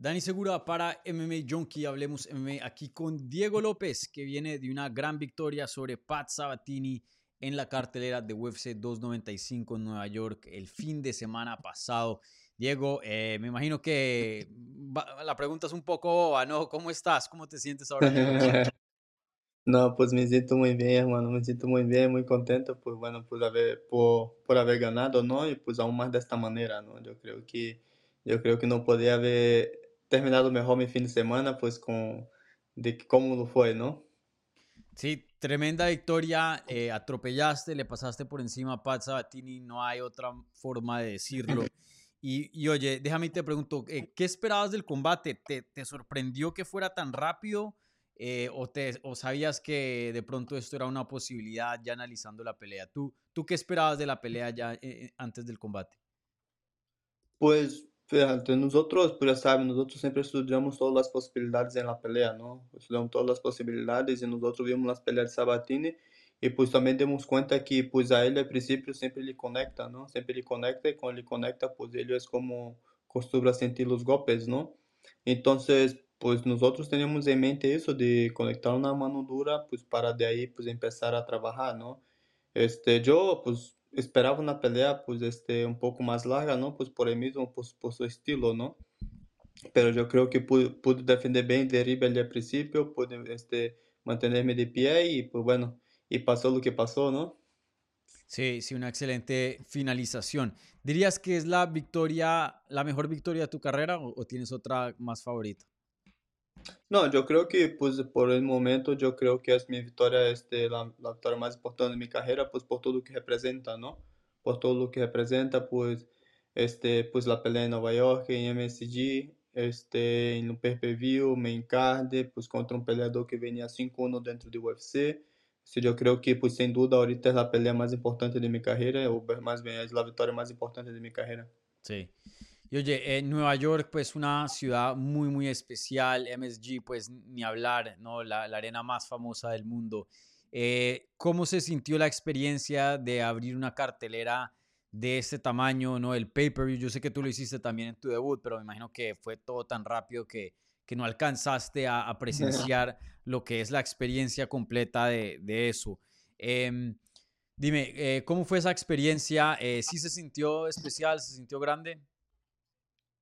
Dani Segura para MMA Junkie, hablemos MMA aquí con Diego López, que viene de una gran victoria sobre Pat Sabatini en la cartelera de UFC 295 en Nueva York el fin de semana pasado. Diego, eh, me imagino que la pregunta es un poco boba, ¿no? ¿Cómo estás? ¿Cómo te sientes ahora? no, pues me siento muy bien, hermano, me siento muy bien, muy contento, pues bueno, por haber, por, por haber ganado, ¿no? Y pues aún más de esta manera, ¿no? Yo creo que, yo creo que no podía haber terminado mejor mi fin de semana, pues con de cómo lo fue, ¿no? Sí, tremenda victoria, eh, atropellaste, le pasaste por encima a Pat Sabatini, no hay otra forma de decirlo. Y, y oye, déjame te pregunto, eh, ¿qué esperabas del combate? ¿Te, te sorprendió que fuera tan rápido eh, o, te, o sabías que de pronto esto era una posibilidad ya analizando la pelea? ¿Tú, tú qué esperabas de la pelea ya antes del combate? Pues Nosotros, pues ya saben, nosotros siempre estudiamos todas las posibilidades en la pelea, ¿no? Estudiamos todas las posibilidades y nosotros vimos las peleas de Sabatini e pois também demos conta que pois a ele a princípio sempre ele conecta, não? Sempre ele conecta e quando ele conecta, pois ele é como costuma sentir os golpes, não? Então, pois nós outros temos em mente isso de conectar na mano dura, pois para de daí pois começar a trabalhar, não? Este, eu, pois esperaba una pelea pues este un poco más larga, ¿no? Pues por el mismo, pues, por su estilo, ¿no? Pero yo creo que pude, pude defender bien de arriba al principio, pude este, mantenerme de pie y pues bueno, y pasó lo que pasó, ¿no? Sí, sí, una excelente finalización. ¿Dirías que es la victoria, la mejor victoria de tu carrera o, o tienes otra más favorita? No, yo creo que pues por el momento yo creo que es mi victoria, este, la, la victoria más importante de mi carrera, pues por todo lo que representa, ¿no? Por todo lo que representa, pues, este, pues la pelea en Nueva York, en MSG, este, en un pay-per-view, main card, pues contra un peleador que venía 5-1 dentro de UFC. Este, yo creo que, pues sin duda, ahorita es la pelea más importante de mi carrera, o más bien es la victoria más importante de mi carrera. Sí. Y oye, en Nueva York, pues una ciudad muy, muy especial, MSG, pues ni hablar, ¿no? La, la arena más famosa del mundo. Eh, ¿Cómo se sintió la experiencia de abrir una cartelera de este tamaño, ¿no? El pay-per-view, yo sé que tú lo hiciste también en tu debut, pero me imagino que fue todo tan rápido que, que no alcanzaste a, a presenciar lo que es la experiencia completa de, de eso. Eh, dime, eh, ¿cómo fue esa experiencia? Eh, ¿Sí se sintió especial? ¿Se sintió grande?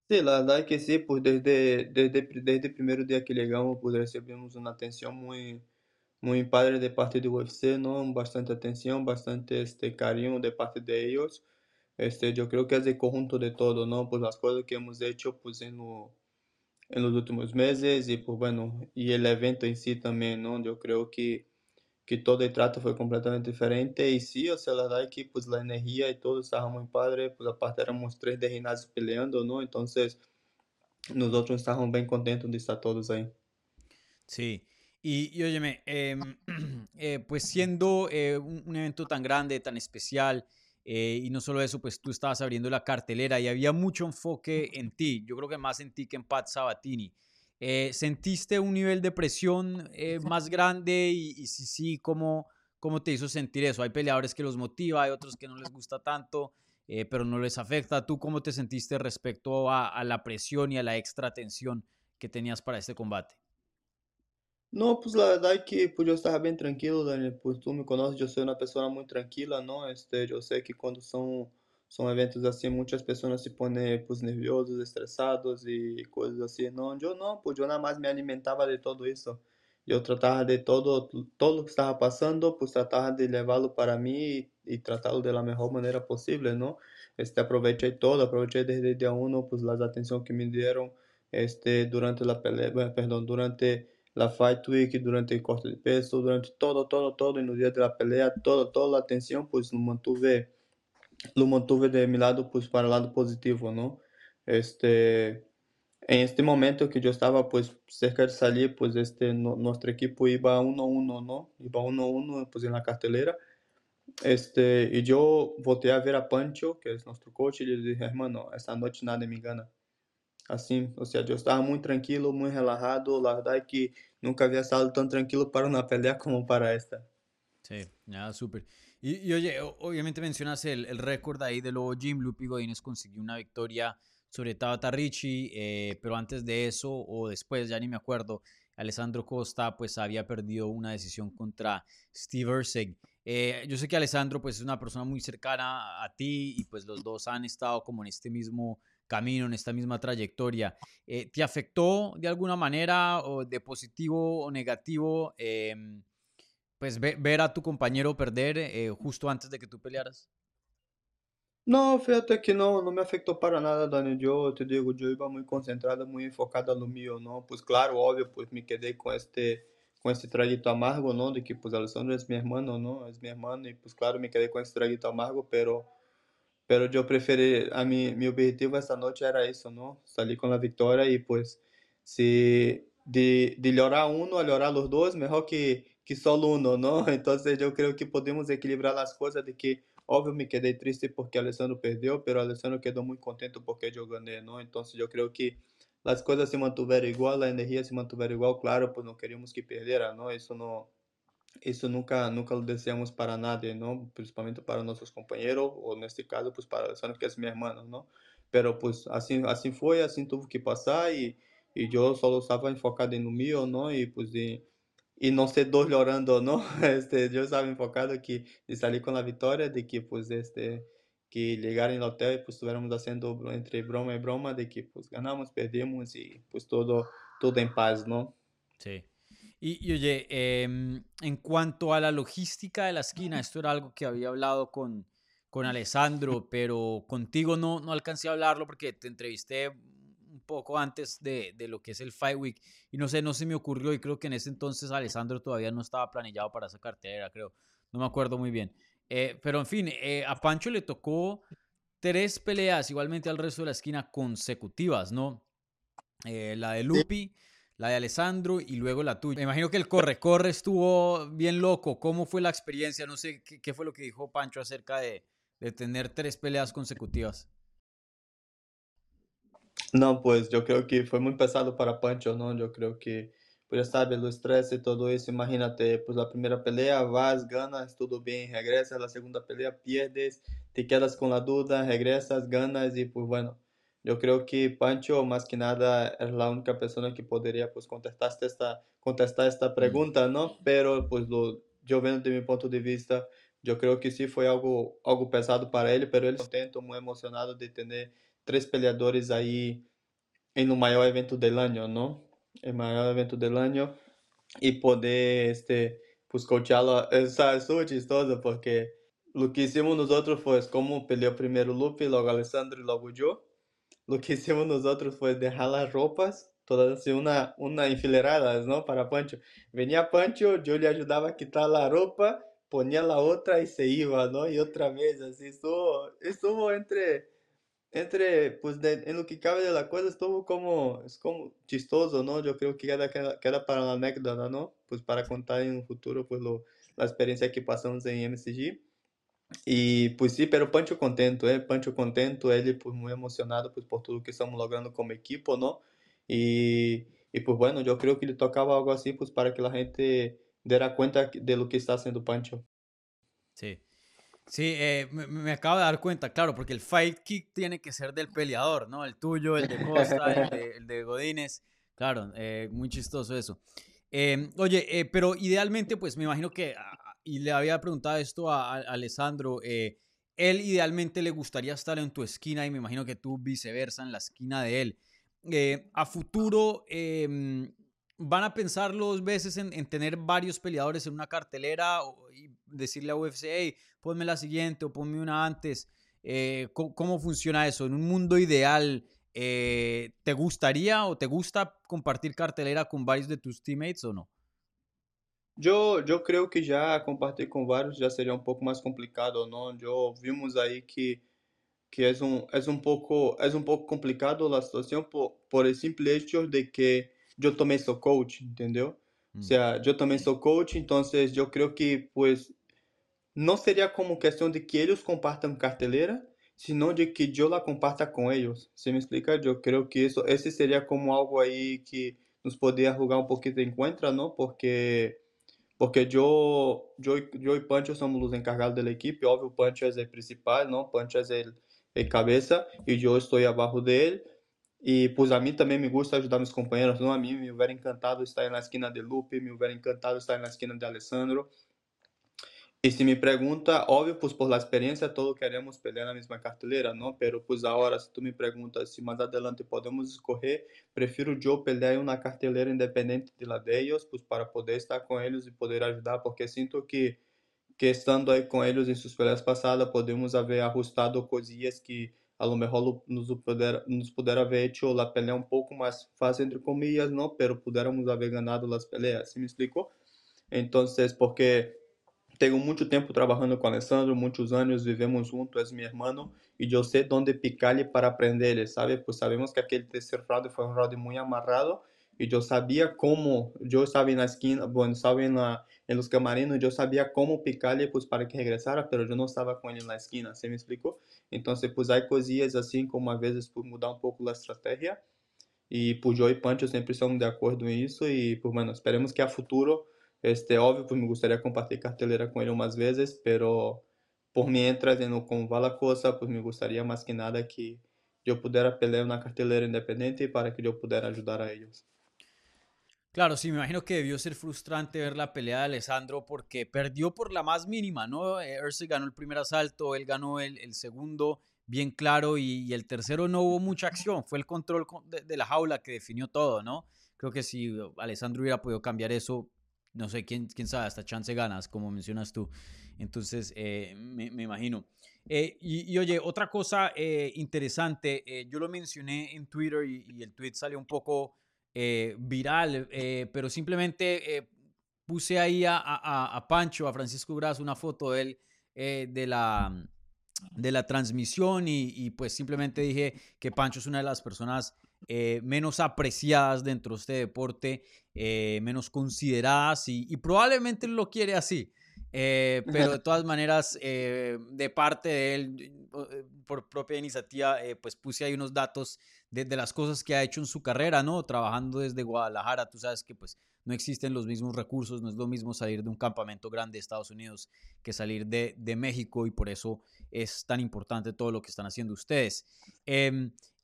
La verdad es que sí, pues desde, desde, desde el primer día que llegamos, pues recibimos una atención muy, muy padre de parte de UFC, ¿no? Bastante atención, bastante este cariño de parte de ellos. Este, yo creo que es el conjunto de todo, ¿no? Pues las cosas que hemos hecho, pues en, lo, en los últimos meses y pues bueno, y el evento en sí también, ¿no? Yo creo que que todo el trato fue completamente diferente y sí, o sea, la verdad que pues la energía y todo estaba muy padre, pues aparte éramos tres de gimnasio peleando, ¿no? Entonces nosotros estábamos bien contentos de estar todos ahí. Sí, y, y óyeme, eh, eh, pues siendo eh, un, un, evento tan grande, tan especial, eh, y no solo eso, pues tú estabas abriendo la cartelera y había mucho enfoque en ti, yo creo que más en ti que en Pat Sabatini. Eh, ¿Sentiste un nivel de presión eh, más grande? Y, y, si sí, ¿cómo, ¿cómo te hizo sentir eso? Hay peleadores que los motiva, hay otros que no les gusta tanto, eh, pero no les afecta. ¿Tú cómo te sentiste respecto a, a, la presión y a la extra tensión que tenías para este combate? No, pues la verdad es que pues yo estaba bien tranquilo, Daniel, pues tú me conoces, yo soy una persona muy tranquila, ¿no? Este, yo sé que cuando son son eventos así, muchas personas se ponen pues nerviosos, estresados y cosas así. No, yo no, pues yo nada más me alimentaba de todo eso. Yo trataba de todo, todo que estaba pasando, pues trataba de llevarlo para mí y, y tratarlo de la mejor manera posible, ¿no? Este, aproveché todo, aproveché desde el día uno, pues las atención que me dieron, este, durante la pelea, bueno, perdón, durante la Fight Week, durante el corte de peso, durante todo, todo, todo, en los días de la pelea, todo, toda la atención, pues lo mantuve lo mantuve de mi lado pues para el lado positivo, ¿no? Este, en este momento que yo estaba pues cerca de salir, pues este, no, nuestro equipo iba 1-1, ¿no? Iba 1-1 pues en la cartelera. Este, y yo volteé a ver a Pancho, que es nuestro coach, y le dije, hermano, esta noche nada me gana. Assim, ou seja, eu estava muito tranquilo, muito relajado. La verdad es que nunca había estado tan tranquilo para una pelea como para esta. Sí, nada, súper. Y, oye, obviamente mencionas el, el récord ahí de Lobo Jim. Lupi Godínez consiguió una victoria sobre Tabata Ricci, eh, pero antes de eso o después, ya ni me acuerdo, Alessandro Costa pues había perdido una decisión contra Steve Erceg. Eh, yo sé que Alessandro pues es una persona muy cercana a ti y pues los dos han estado como en este mismo camino, en esta misma trayectoria. Eh, ¿Te afectó de alguna manera o de positivo o negativo pues ver a tu compañero perder eh, justo antes de que tú pelearas? No, fíjate que no, no me afectó para nada, Dani. Yo te digo, yo iba muy concentrado, muy enfocado en lo mío, ¿no? Pues claro, obvio, pues me quedé con este, con este traguito amargo, ¿no? De que pues Alessandro es mi hermano, ¿no? Es mi hermano y pues claro, me quedé con este traguito amargo, pero, pero yo preferí, a mí, mi objetivo esta noche era eso, ¿no? Salir con la victoria y pues si de, de llorar uno a llorar los dos, mejor que, que solo uno, ¿no? Entonces yo creo que podemos equilibrar las cosas de que Óbvio, me quedei triste porque Alessandro perdeu, pero Alessandro quedou muito contente porque eu ganhei, não? Então, eu creio que as coisas se mantiveram igual, a energia se mantiveram igual, claro, pues não queríamos que perdera, não? Isso não isso nunca nunca lo deseamos para nadie, não? Principalmente para nossos companheiros, ou neste caso, pues para Alessandro, que é meu irmão, não? Pero pues assim assim foi, assim teve que passar e e eu só estava enfocado no meu, não? E pues e, y no ser dos llorando, ¿no? Este, yo estaba enfocado que de salir con la victoria, de que pues este que llegar en el hotel y pues estuviéramos haciendo entre broma y broma de que pues ganamos, perdimos y pues todo, todo en paz, ¿no? Sí. Y, oye, em, en cuanto a la logística de la esquina, esto era algo que había hablado con, con Alessandro, pero contigo no, no alcancé a hablarlo porque te entrevisté poco antes de, de, lo que es el Fight Week. Y no sé, no se me ocurrió y creo que en ese entonces Alessandro todavía no estaba planillado para esa cartera, creo. No me acuerdo muy bien. Eh, pero en fin, eh, a Pancho le tocó tres peleas igualmente al resto de la esquina consecutivas, ¿no? Eh, la de Lupi, la de Alessandro y luego la tuya. Me imagino que el corre-corre estuvo bien loco. ¿Cómo fue la experiencia? No sé qué, qué fue lo que dijo Pancho acerca de, de tener tres peleas consecutivas. No, pues yo creo que fue muy pesado para Pancho, ¿no? Yo creo que, pues ya sabes, el estrés y todo eso, imagínate, pues la primera pelea, vas, ganas, todo bien, regresas, la segunda pelea, pierdes, te quedas con la duda, regresas, ganas y pues bueno, yo creo que Pancho más que nada es la única persona que podría pues contestar esta, contestar esta pregunta, ¿no? Pero pues lo, yo vendo de mi punto de vista, yo creo que sí fue algo, algo pesado para él, pero él contento, muy emocionado de tener três peleadores aí em um maior evento do ano, não? Em maior evento do ano e poder este buscar coachá-la é super chistoso porque o que hicimos outros foi como peleou primeiro Lupe, logo Alessandro e logo eu. O que hicimos outros foi deixar as roupas todas assim uma uma enfileirada, não, para Pancho. Venia Pancho, eu lhe ajudava a quitar a roupa, ponia a outra e se ia, não? E outra vez assim, estou estuvo entre entre, pues en lo que cabe de la cosa estuvo como, es como chistoso, ¿no? Yo creo que queda, queda, para la anécdota, ¿no? Pues para contar en un futuro, pues lo, la experiencia que pasamos en MCG. Y pues sí, pero Pancho contento, ¿eh? Pancho contento, él pues muy emocionado pues por todo lo que estamos logrando como equipo, ¿no? Y, y pues bueno, yo creo que le tocaba algo así pues para que la gente diera cuenta de lo que está haciendo Pancho. Sí. Sí, eh, me, acabo de dar cuenta, claro, porque el fight kick tiene que ser del peleador, ¿no? El tuyo, el de Costa, el de, Godínez. Claro, eh, muy chistoso eso. Em, oye, eh, pero idealmente, pues me imagino que, ah, y le había preguntado esto a, a Alessandro, él idealmente le gustaría estar en tu esquina y me imagino que tú viceversa en la esquina de él. a futuro, em, ¿van a pensar dos veces en, en, tener varios peleadores en una cartelera y decirle a UFC, hey, ponme la siguiente o ponme una antes. Eh, ¿cómo, funciona eso? En un mundo ideal, eh, ¿te gustaría o te gusta compartir cartelera con varios de tus teammates o no? Yo, yo creo que ya compartir con varios ya sería un poco más complicado, ¿no? Yo vimos ahí que, que es, un, es, un poco, es un poco complicado la situación por, por el simple hecho de que yo tomé su coach, ¿entendió? O mm. sea, yo también soy coach, entonces yo creo que pues não seria como questão de que eles compartam carteleira, sino de que eu la comparta com eles. ¿Se me explica? Eu creio que isso, esse seria como algo aí que nos poderia jogar um pouquinho de encontro, não? Porque porque eu, eu, eu e Pancho somos os encarregados da equipe, óbvio, Pancho é o principal, não? Pancho é o, eh, cabeza y yo estoy abajo de él. Y pues a mí también me gusta ayudar a mis compañeros, ¿no? A mí me hubiera encantado estar en la esquina de Lupe, me hubiera encantado estar en la esquina de Alessandro. E se me pergunta, óbvio, pois por la experiência todos queremos pelear na mesma carteleira, não? Pero pues agora, se tu me perguntas se mais adelante podemos escorrer, prefiro eu pelear em uma carteleira independente de la de ellos, para poder estar com eles e poder ajudar, porque sinto que que estando aí com eles em suas peleas passadas, podemos haver ajustado coisinhas que a lo mejor nos puder nos puder haver hecho la pelea um pouco mais fácil entre comillas, não? Pero puderamos haver ganado las peleas, ¿se me explicou? Entonces, porque tengo mucho tiempo trabajando con Alessandro, muchos años vivemos juntos, es mi hermano, y yo sé dónde picarle para aprenderle, ¿sabe? Pues sabemos que aquel tercer round fue un round muy amarrado, y yo sabía cómo, yo estaba en la esquina, bueno, estaba en, la, en los camarinos, yo sabía cómo picarle pues para que regresara, pero yo no estaba con él en la esquina, ¿se me explicó? Entonces, pues hay cosillas así como a veces pues mudar un poco la estrategia, y pues yo y Pancho siempre estamos de acuerdo en eso, y pues bueno, esperemos que a futuro este, óbvio, pues me gustaría compartir cartelera con él más veces, pero por mientras, en como va la cosa, pues me gustaría más que nada que yo pudiera pelear una cartelera independiente para que yo pudiera ayudar a ellos. Claro, sí, me imagino que debió ser frustrante ver la pelea de Alessandro porque perdió por la más mínima, ¿no? Erse ganó el primer asalto, él ganó el, el segundo, bien claro, y, el tercero no hubo mucha acción, fue el control de, de, la jaula que definió todo, ¿no? Creo que si Alessandro hubiera podido cambiar eso, no sé, quién, quién sabe, hasta chance ganas, como mencionas tú. Entonces, eh, me, me, imagino. Eh, y, oye, otra cosa eh, interesante, yo lo mencioné en Twitter y, el tweet salió un poco viral, pero simplemente puse ahí a, a, a, Pancho, a Francisco Gras, una foto de él, de la de la transmisión y, y, pues simplemente dije que Pancho es una de las personas eh, menos apreciadas dentro de este deporte, eh, menos consideradas y, probablemente lo quiere así. Eh, pero de todas maneras, de parte de él, por propia iniciativa, pues puse ahí unos datos de, de, las cosas que ha hecho en su carrera, ¿no? Trabajando desde Guadalajara, tú sabes que pues no existen los mismos recursos, no es lo mismo salir de un campamento grande de Estados Unidos que salir de, de México y por eso es tan importante todo lo que están haciendo ustedes.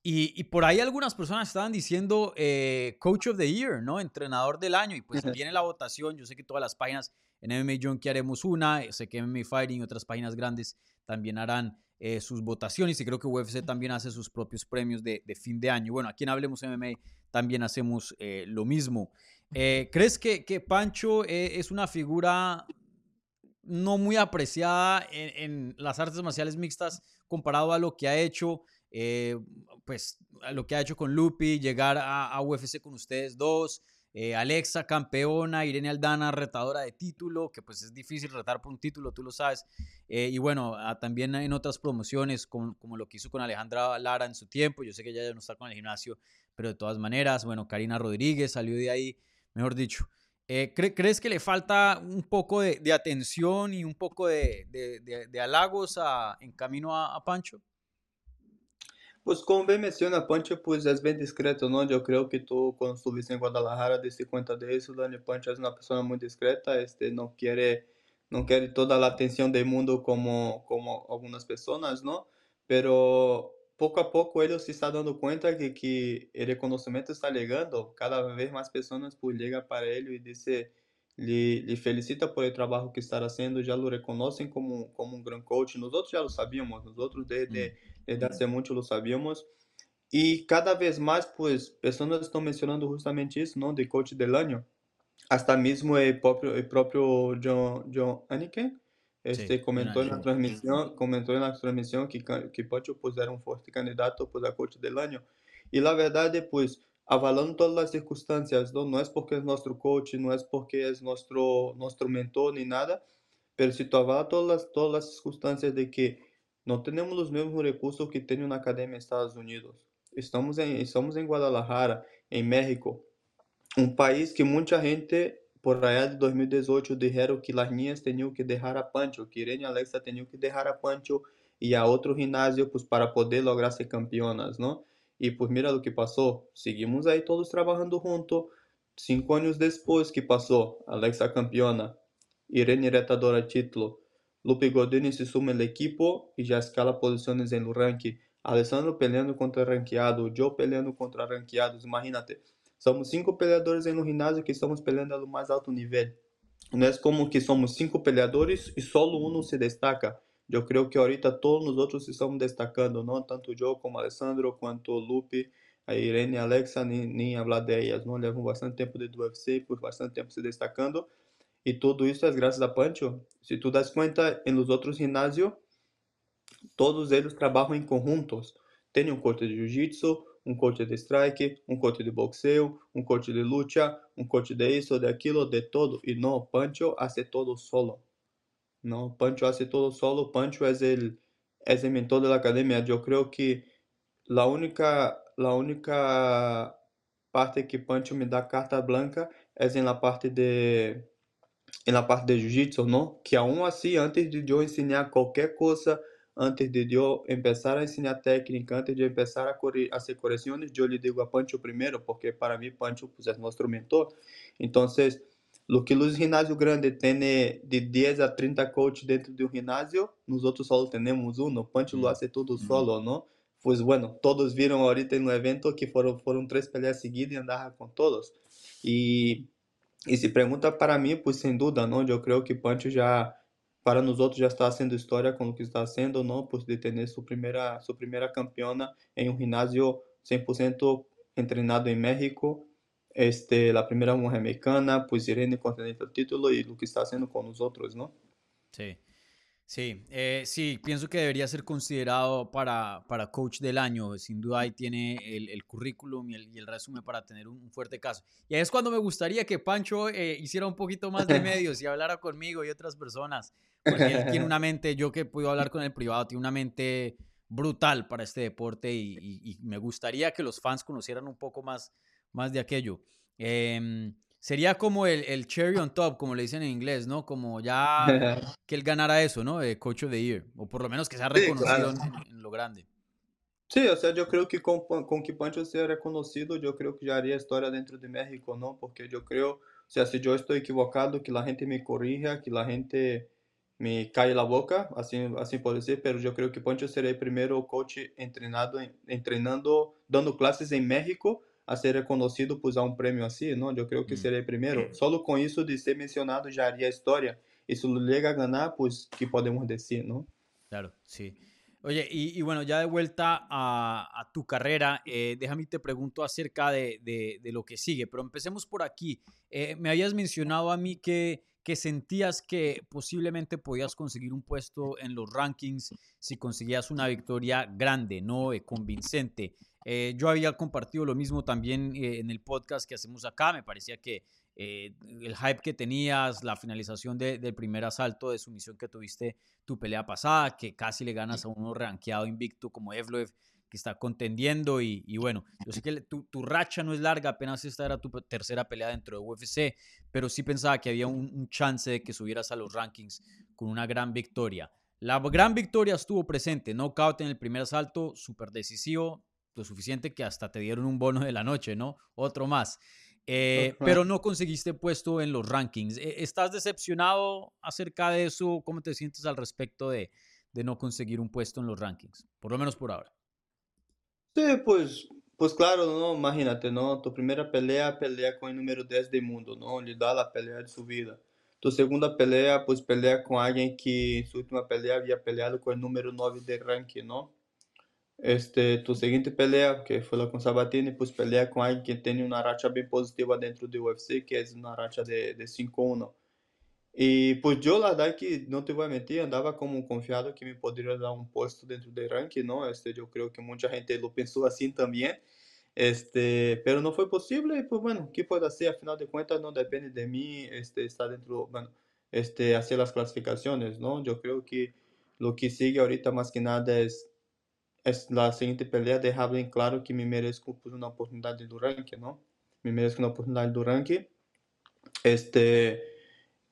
Eh, y, por ahí algunas personas estaban diciendo eh, Coach of the Year, ¿no? Entrenador del año. Y pues viene la votación. Yo sé que todas las páginas en MMA Junkie haremos una. Sé que MMA Fighting y otras páginas grandes también harán eh, sus votaciones. Y creo que UFC también hace sus propios premios de, fin de año. Bueno, aquí en Hablemos MMA también hacemos eh, lo mismo. ¿Crees que, que Pancho es una figura no muy apreciada en, en las artes marciales mixtas comparado a lo que ha hecho? Eh, pues lo que ha hecho con Lupi, llegar a, UFC con ustedes dos, eh, Alexa campeona, Irene Aldana retadora de título, que pues es difícil retar por un título, tú lo sabes, eh, y bueno, también en otras promociones como, como lo que hizo con Alejandra Lara en su tiempo, yo sé que ella ya no está con el gimnasio, pero de todas maneras, bueno, Karina Rodríguez salió de ahí, mejor dicho. ¿Crees que le falta un poco de, atención y un poco de, de, halagos en camino a Pancho? Como bem menciona, Punch pues es bien discreto, ¿no? Yo creo que tú cuando estuviste en Guadalajara diste cuenta de Dani Punch es una persona muy discreta, este, no quiere, no quiere toda la atención del mundo como, como algunas personas, ¿no? Pero poco a poco ele se está dando cuenta que, que el reconocimiento está llegando, cada vez personas pues llegan para él y dice, le, le, felicita por el trabajo que está haciendo, ya lo reconocen como, como un gran coach. Nosotros ya lo sabíamos, nosotros desde, desde hace mucho lo sabíamos. Y cada vez más, pues, personas están mencionando justamente eso, ¿no? De coach del año. Hasta mismo el propio, el propio John, John Aniken, este, sí, comentó en la transmisión, comentó en la transmisión que, que Pancho pues, era un fuerte candidato pues, a coach del año. Y la verdad, pues, avalando todas las circunstancias, ¿no? no es porque es nuestro coach, no es porque es nuestro, nuestro mentor ni nada, pero si tú avalas todas las, todas las circunstancias de que no tenemos los mismos recursos que tiene una academia en Estados Unidos, estamos en, estamos en Guadalajara, en México, un país que mucha gente por allá de 2018 dijeron que las niñas tenían que dejar a Pancho, que Irene y Alexa tenían que dejar a Pancho y a otro gimnasio pues para poder lograr ser campeonas, ¿no? Y pues mira lo que pasó. Seguimos ahí todos trabajando juntos. Cinco años después, que pasó? Alexa campeona, Irene retadora título. Lupe Godini se suma ao equipo e já escala posições no ranking. Alessandro peleando contra ranqueado, Joe peleando contra ranqueados. Imagínate, somos cinco peleadores no ginásio que estamos peleando no mais alto nível. Não é como que somos cinco peleadores e só um se destaca. Eu creio que ahorita todos os outros estão destacando, não tanto Joe como Alessandro, quanto Lupe, a Irene, a Alexa, nem, nem a Vladeias. Não levam bastante tempo de UFC, por bastante tempo se destacando. Y todo eso es gracias a Pancho. Si tú das cuenta, en los otros gimnasios, todos eles trabalham em conjuntos. Tem um coach de jiu-jitsu, um coach de strike, um coach de boxeo, um coach de luta, um coach de isso, de aquilo, de todo. E não, Pancho hace todo solo. Não, Pancho hace todo solo. Pancho é o, é o mentor da academia. Eu creio que a única, a única parte que Pancho me dá carta branca é na parte de na parte de jiu-jitsu, não? Que aún assim, antes de eu ensinar qualquer coisa antes de yo empezar a enseñar técnica, antes de empezar a, a hacer correcciones, yo le digo a Pancho primero, porque para mí Pancho pues, es nuestro mentor. Entonces, lo que los gimnasios grandes tienen de 10 a 30 coaches dentro de un gimnasio, nosotros solo tenemos uno. Pancho lo hace todo solo, ¿no? Pues bueno, todos vieron ahorita en el evento que fueron, fueron tres peleas seguidas y andaba con todos. Y, e se pergunta para mim, pois sem dúvida, onde eu creio que Pancho já, para nos outros, já está sendo história com o que está sendo ou não, por detener sua primeira, sua primeira campeona em um ginásio 100% entrenado em México. Este, a primeira mulher mexicana, pois Irene contendente o título e o que está sendo com os outros, não? Sim. Sí. Sí, eh, sí, pienso que debería ser considerado para, para coach del año. Sin duda ahí tiene el, el currículum y el, y el, resumen para tener un, fuerte caso. Y ahí es cuando me gustaría que Pancho eh, hiciera un poquito más de medios y hablara conmigo y otras personas. Porque él tiene una mente, yo que puedo hablar con el privado, tiene una mente brutal para este deporte y, y, y me gustaría que los fans conocieran un poco más, más de aquello. Eh, sería como el, el, cherry on top, como le dicen en inglés, ¿no? Como ya que él ganara eso, ¿no? De Coach of the Year, o por lo menos que sea reconocido sí, claro. en, en, lo grande. Sí, o sea, yo creo que con, con que Pancho sea reconocido, yo creo que ya haría historia dentro de México, ¿no? Porque yo creo, o sea, si yo estoy equivocado, que la gente me corrija, que la gente me cae la boca, así, así puede ser, pero yo creo que Pancho será el primero coach entrenado, entrenando, dando clases en México, a ser reconocido pues a un premio así, ¿no? Yo creo que sería el primero. Solo con eso de ser mencionado ya haría historia. Y si lo llega a ganar, pues, ¿qué podemos decir, no? Claro, sí. Oye, y, y bueno, ya de vuelta a, a tu carrera, eh, déjame te pregunto acerca de, de, de, lo que sigue, pero empecemos por aquí. Eh, me habías mencionado a mí que, que sentías que posiblemente podías conseguir un puesto en los rankings si conseguías una victoria grande, ¿no? Eh, convincente. Eh, yo había compartido lo mismo también eh, en el podcast que hacemos acá. Me parecía que eh, el hype que tenías, la finalización de, del primer asalto de sumisión que tuviste tu pelea pasada, que casi le ganas a uno rankeado invicto como Evloev, que está contendiendo. Y, y bueno, yo sé que tu, tu, racha no es larga, apenas esta era tu tercera pelea dentro de UFC, pero sí pensaba que había un, un chance de que subieras a los rankings con una gran victoria. La gran victoria estuvo presente, knockout en el primer asalto, súper decisivo, lo suficiente que hasta te dieron un bono de la noche, ¿no? Otro más. Eh, pero no conseguiste puesto en los rankings. E, ¿Estás decepcionado acerca de eso? ¿Cómo te sientes al respecto de, de no conseguir un puesto en los rankings? Por lo menos por ahora. Sí, pues, pues claro, ¿no? Imagínate, ¿no? Tu primera pelea, pelea con el número 10 del mundo, ¿no? Le da la pelea de su vida. Tu segunda pelea, pues pelea con alguien que en su última pelea había peleado con el número 9 de ranking, ¿no? Este, tu seguinte pelea, que foi lá com Sabatini, pues pelea com alguém que tem uma racha bem positiva dentro do UFC, que é uma racha de, de 5-1. E pues eu, verdad que não te vou mentir, andava como confiado que me poderia dar um posto dentro do ranking, não? Este, eu creio que muita gente lo pensou assim também. Este, pero não foi possível e pues bueno, que pode ser, afinal de contas não depende de mim, este, estar dentro, bueno, este, hacer as classificações, não? Eu creio que lo que sigue ahorita más que nada es la siguiente pelea dejaba en claro que me merezco pues, una oportunidad do ranking, ¿no? Me merezco una oportunidad do ranking. Este,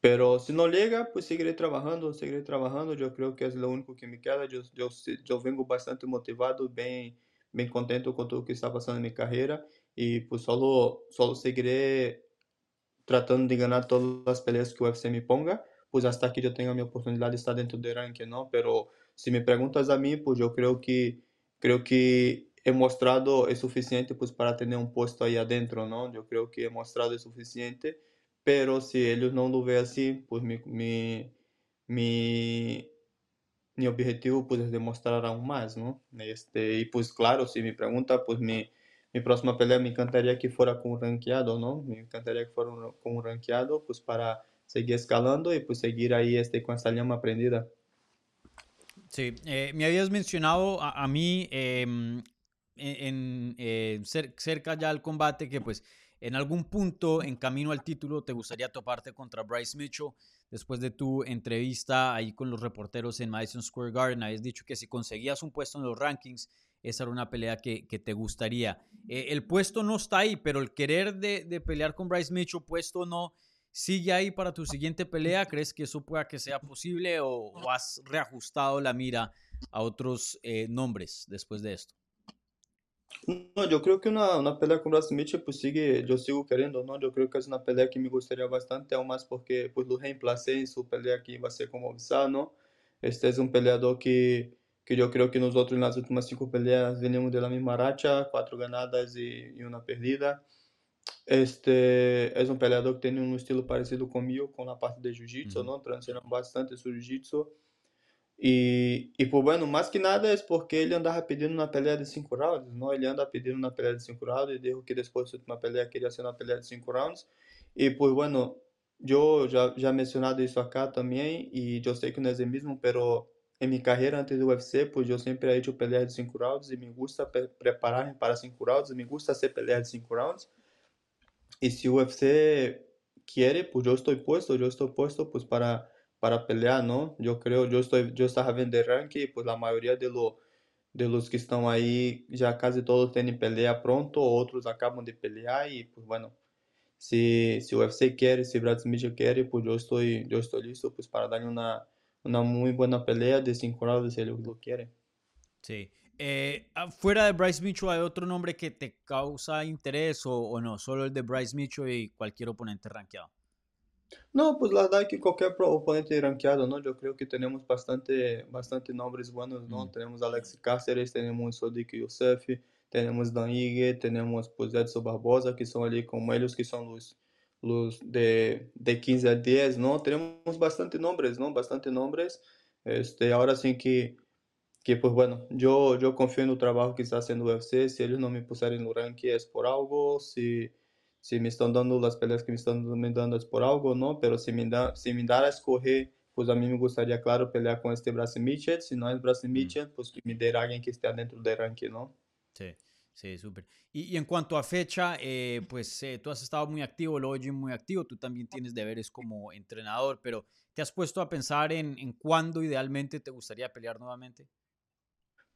pero si no llega, pues seguiré trabajando, seguiré trabajando. Yo creo que es lo único que me queda. Yo, yo, yo vengo bastante motivado, bien, bien contento con todo lo que está pasando en mi carrera. Y pues solo, solo seguiré tratando de ganar todas las peleas que o UFC me ponga, pues hasta que yo tenga mi oportunidad de estar dentro del ranking, ¿no? Pero si me preguntas a mí, pues yo creo que, creo que he mostrado es suficiente pues para tener un puesto ahí adentro, ¿no? Yo creo que he mostrado es suficiente, pero si ellos no lo así, pues mi, mi, mi, mi objetivo pues es demostrar aún más, ¿no? Este, y pues claro, si me pregunta, pues mi, mi próxima pelea me encantaría que fuera con un rankeado, ¿no? Me encantaría que fuera con un rankeado, pues para seguir escalando y pues seguir ahí este, con esta llama prendida. Sí, eh, me habías mencionado a, mí em, en, eh, cerca ya al combate que pues en algún punto en camino al título te gustaría toparte contra Bryce Mitchell después de tu entrevista ahí con los reporteros en Madison Square Garden. Habías dicho que si conseguías un puesto en los rankings, esa era una pelea que, te gustaría. Eh, el puesto no está ahí, pero el querer de pelear con Bryce Mitchell, puesto no ¿Sigue ahí para tu siguiente pelea? ¿Crees que eso pueda que sea posible o, has reajustado la mira a otros eh, nombres después de esto? No, yo creo que una, una pelea con Brad Mitchell, pues sigue, yo sigo queriendo, ¿no? Yo creo que es una pelea que me gustaría bastante, aún más porque pues lo reemplacé en su pelea que iba a ser como ¿no? Este es un peleador que, que yo creo que nosotros en las últimas cinco peleas venimos de la misma racha, cuatro ganadas y una perdida. Este es un peleador que tiene un estilo parecido conmigo con la parte de jiu-jitsu, ¿no? Transicionan bastante su jiu-jitsu. Y, y pues bueno, más que nada es porque ele andava pedindo uma pelea de 5 rounds, não? Ele anda pedindo uma pelea de 5 rounds e dijo que depois de uma pelea queria ser uma pelea de 5 rounds. E pues bueno, eu já já mencionado isso acá também e eu sei que não é o mesmo, pero em minha carreira antes do UFC, pues eu sempre he hecho peleas de 5 rounds e me gusta pre preparar para 5 rounds, me gusta hacer peleas de 5 rounds. Y si UFC quiere, pues yo estoy puesto, yo estoy puesto pues para, para pelear, ¿no? Yo creo, yo estoy, yo estaba viendo el ranking, pues la mayoría de, lo, de los que están ahí, ya casi todos tienen pelea pronto, otros acaban de pelear y pues bueno, si, si UFC quiere, si Brad Smith quiere, pues yo estoy, yo estoy listo pues para darle una, una muy buena pelea de cinco rounds si él lo quiere. Sí. Eh, ah, fuera de Bryce Mitchell, ¿hay otro nombre que te causa interés o, no? Solo el de Bryce Mitchell y cualquier oponente rankeado. No, pues la verdad que cualquier oponente rankeado, ¿no? Yo creo que tenemos bastante, bastante nombres buenos, ¿no? Mm. Tenemos Alex Cáceres, tenemos Sodiq Youssef, tenemos Dan Ige, tenemos pues Edson Barbosa, que son allí como ellos, que son los, los de, de 15 a 10, ¿no? Tenemos bastante nombres, ¿no? Bastante nombres. Este, ahora sí que que pues bueno, yo, yo confío en el trabajo que está haciendo UFC, si ellos no me pusieron en el ranking es por algo, si, si me están dando las peleas que me están dando es por algo, ¿no? Pero si me, da, si me da a escoger, pues a mí me gustaría, claro, pelear con este Brasil Mitchell, si no es Brasil Mitchell, pues que me dé alguien que esté dentro del ranking, ¿no? Sí. Sí, súper. Y, y, en cuanto a fecha, eh, pues eh, tú has estado muy activo, Logi muy activo, tú también tienes deberes como entrenador, pero ¿te has puesto a pensar en, en cuándo idealmente te gustaría pelear nuevamente?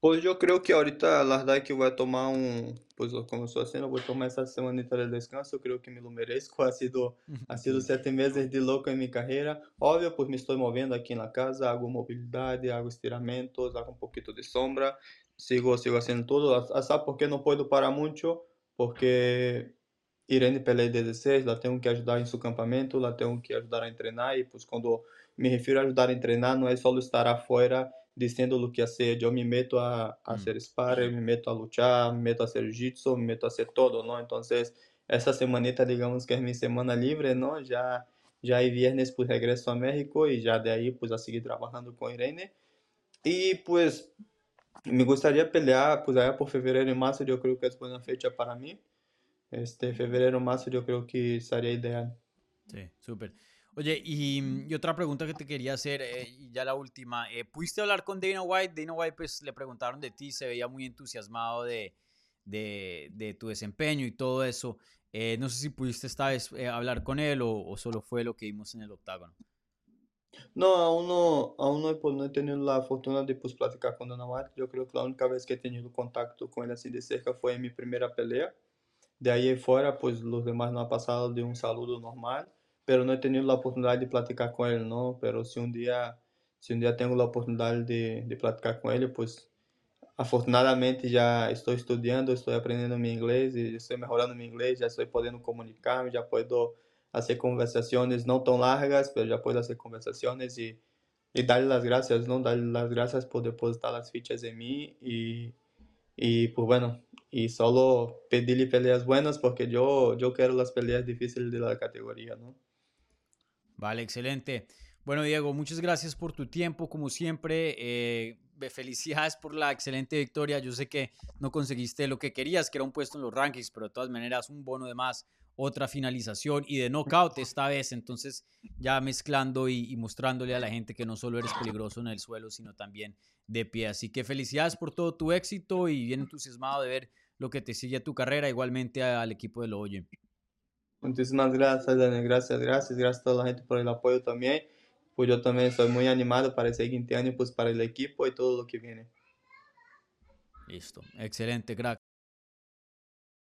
Pues yo creo que ahorita la verdad que voy a tomar un, pues como estoy haciendo, voy a tomar esa semanita de descanso, creo que me lo merezco, ha sido, ha sido siete meses de loco en mi carrera, obvio, pues me estoy moviendo aquí en la casa, hago movilidad, hago estiramientos, hago un poquito de sombra, sigo, sigo haciendo todo, hasta porque no puedo parar mucho, porque Irene pelea 16, la tengo que ayudar en su campamento, la tengo que ayudar a entrenar, y pues cuando me refiero a ayudar a entrenar, no es solo estar afuera, diciendo lo que hacer, yo me meto a, a hacer sparring, me meto a luchar, me meto a hacer jiu-jitsu, me meto a hacer todo, ¿no? Entonces, esa semanita, digamos que es mi semana libre, ¿no? Ya, ya hay viernes, pues regreso a México y ya de ahí, pues a seguir trabajando con Irene. Y pues, me gustaría pelear, pues allá por febrero y marzo, yo creo que es buena fecha para mí. Este, febrero, marzo, yo creo que sería ideal. Sí, súper. Oye, y, otra pregunta que te quería hacer, eh, y ya la última, eh, ¿pudiste hablar con Dana White? Dana White, pues le preguntaron de ti, se veía muy entusiasmado de, de, de tu desempeño y todo eso. Eh, no sé si pudiste esta vez hablar con él o, o, solo fue lo que vimos en el octágono. No, aún no, aún no, pues, no he tenido la fortuna de pues, platicar con Dana White. Yo creo que la única vez que he tenido contacto con él así de cerca fue en mi primera pelea. De ahí fuera, pues los demás no han pasado de un saludo normal pero no he tenido la oportunidad de platicar con él, ¿no? Pero si un día, si un día tengo la oportunidad de, de platicar con él, pues afortunadamente ya estoy estudiando, estoy aprendiendo mi inglés y estoy mejorando mi inglés, ya estoy pudiendo comunicarme, ya puedo hacer conversaciones no tan largas, pero ya puedo hacer conversaciones y, y darle las gracias, ¿no? Darle las gracias por depositar las fichas en mí y, y pues bueno, y solo pedirle peleas buenas porque yo, yo quiero las peleas difíciles de la categoría, ¿no? Vale, excelente. Bueno, Diego, muchas gracias por tu tiempo, como siempre. Eh, felicidades por la excelente victoria. Yo sé que no conseguiste lo que querías, que era un puesto en los rankings, pero de todas maneras un bono de más, otra finalización y de knockout esta vez. Entonces, ya mezclando y, mostrándole a la gente que no solo eres peligroso en el suelo, sino también de pie. Así que felicidades por todo tu éxito y bien entusiasmado de ver lo que te sigue a tu carrera, igualmente al equipo de Lo Oye. Muchísimas gracias, Daniel. Gracias, gracias. Gracias a toda la gente por el apoyo también. Pues yo también estoy muy animado para el siguiente año, pues para el equipo y todo lo que viene. Listo. Excelente, crack.